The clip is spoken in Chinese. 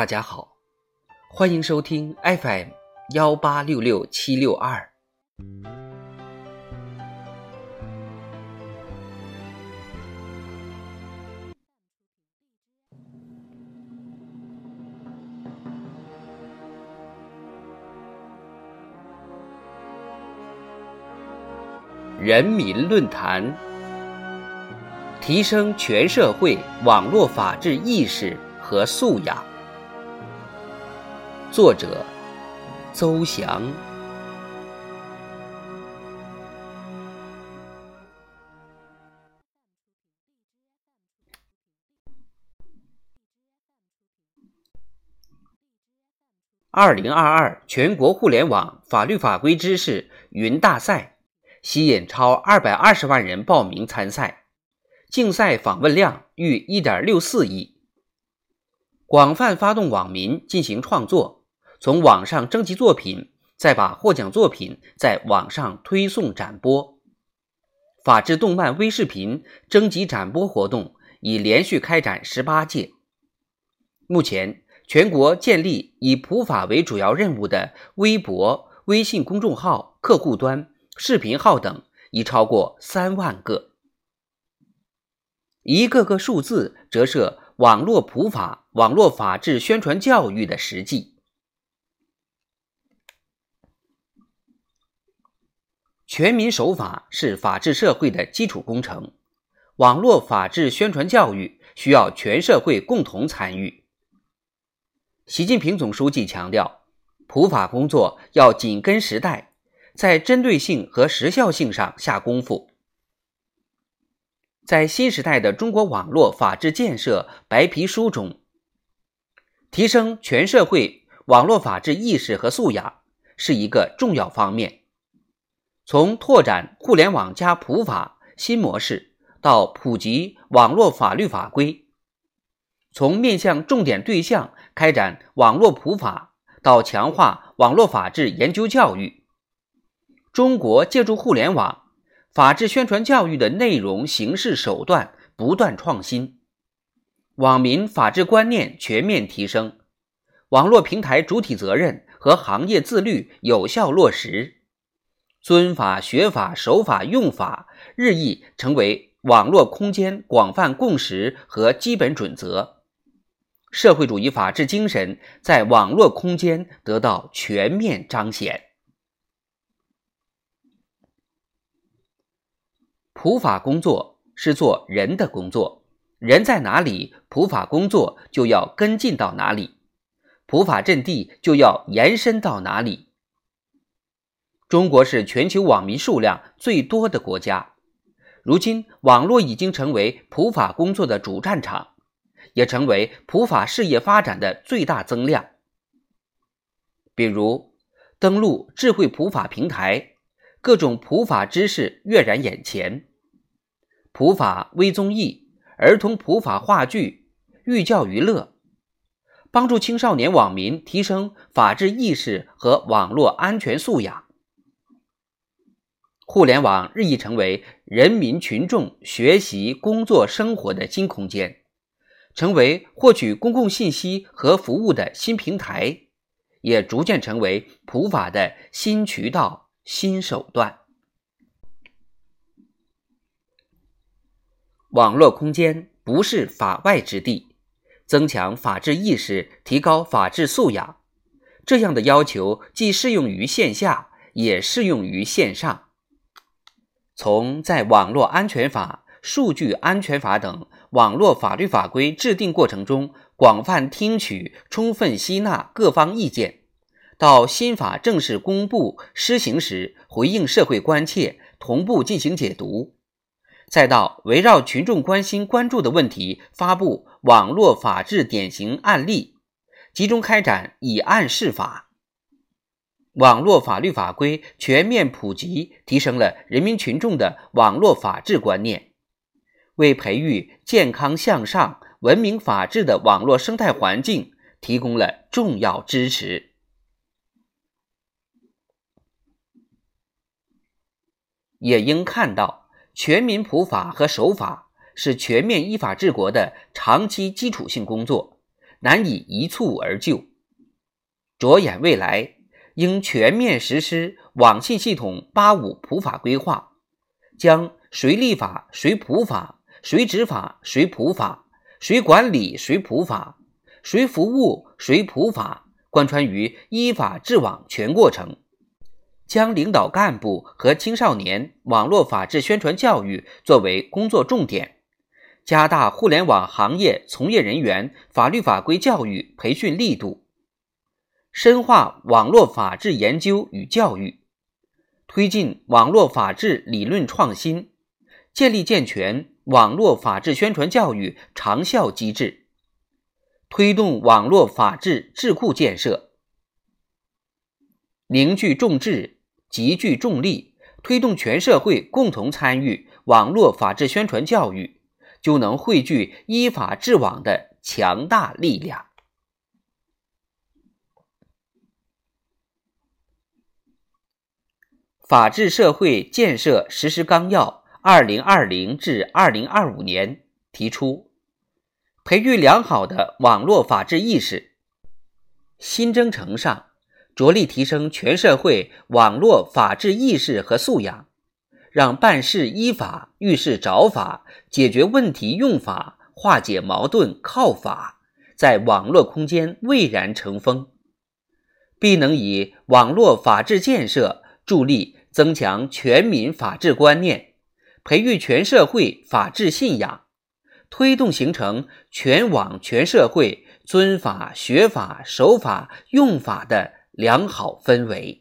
大家好，欢迎收听 FM 幺八六六七六二。人民论坛，提升全社会网络法治意识和素养。作者：邹翔。二零二二全国互联网法律法规知识云大赛吸引超二百二十万人报名参赛，竞赛访问量逾一点六四亿，广泛发动网民进行创作。从网上征集作品，再把获奖作品在网上推送展播。法治动漫微视频征集展播活动已连续开展十八届。目前，全国建立以普法为主要任务的微博、微信公众号、客户端、视频号等已超过三万个。一个个数字折射网络普法、网络法治宣传教育的实际。全民守法是法治社会的基础工程，网络法治宣传教育需要全社会共同参与。习近平总书记强调，普法工作要紧跟时代，在针对性和时效性上下功夫。在新时代的中国网络法治建设白皮书中，提升全社会网络法治意识和素养是一个重要方面。从拓展互联网加普法新模式到普及网络法律法规，从面向重点对象开展网络普法到强化网络法治研究教育，中国借助互联网法治宣传教育的内容、形式、手段不断创新，网民法治观念全面提升，网络平台主体责任和行业自律有效落实。尊法、学法、守法、用法日益成为网络空间广泛共识和基本准则，社会主义法治精神在网络空间得到全面彰显。普法工作是做人的工作，人在哪里，普法工作就要跟进到哪里，普法阵地就要延伸到哪里。中国是全球网民数量最多的国家，如今网络已经成为普法工作的主战场，也成为普法事业发展的最大增量。比如，登录智慧普法平台，各种普法知识跃然眼前；普法微综艺、儿童普法话剧、寓教于乐，帮助青少年网民提升法治意识和网络安全素养。互联网日益成为人民群众学习、工作、生活的新空间，成为获取公共信息和服务的新平台，也逐渐成为普法的新渠道、新手段。网络空间不是法外之地，增强法治意识、提高法治素养，这样的要求既适用于线下，也适用于线上。从在网络安全法、数据安全法等网络法律法规制定过程中广泛听取、充分吸纳各方意见，到新法正式公布施行时回应社会关切，同步进行解读，再到围绕群众关心关注的问题发布网络法治典型案例，集中开展以案释法。网络法律法规全面普及，提升了人民群众的网络法治观念，为培育健康向上、文明法治的网络生态环境提供了重要支持。也应看到，全民普法和守法是全面依法治国的长期基础性工作，难以一蹴而就。着眼未来，应全面实施网信系统“八五”普法规划，将谁立法、谁普法、谁执法、谁普法、谁管理、谁普法、谁服务、谁普法贯穿于依法治网全过程。将领导干部和青少年网络法治宣传教育作为工作重点，加大互联网行业从业人员法律法规教育培训力度，深化网络法治研究与教育，推进网络法治理论创新，建立健全网络法治宣传教育长效机制，推动网络法治智库建设，凝聚众志。集聚众力，推动全社会共同参与网络法治宣传教育，就能汇聚依法治网的强大力量。法治社会建设实施纲要（二零二零至二零二五年）提出，培育良好的网络法治意识，新征程上。着力提升全社会网络法治意识和素养，让办事依法、遇事找法、解决问题用法、化解矛盾靠法，在网络空间蔚然成风，必能以网络法治建设助力增强全民法治观念，培育全社会法治信仰，推动形成全网全社会尊法、学法、守法、用法的。良好氛围。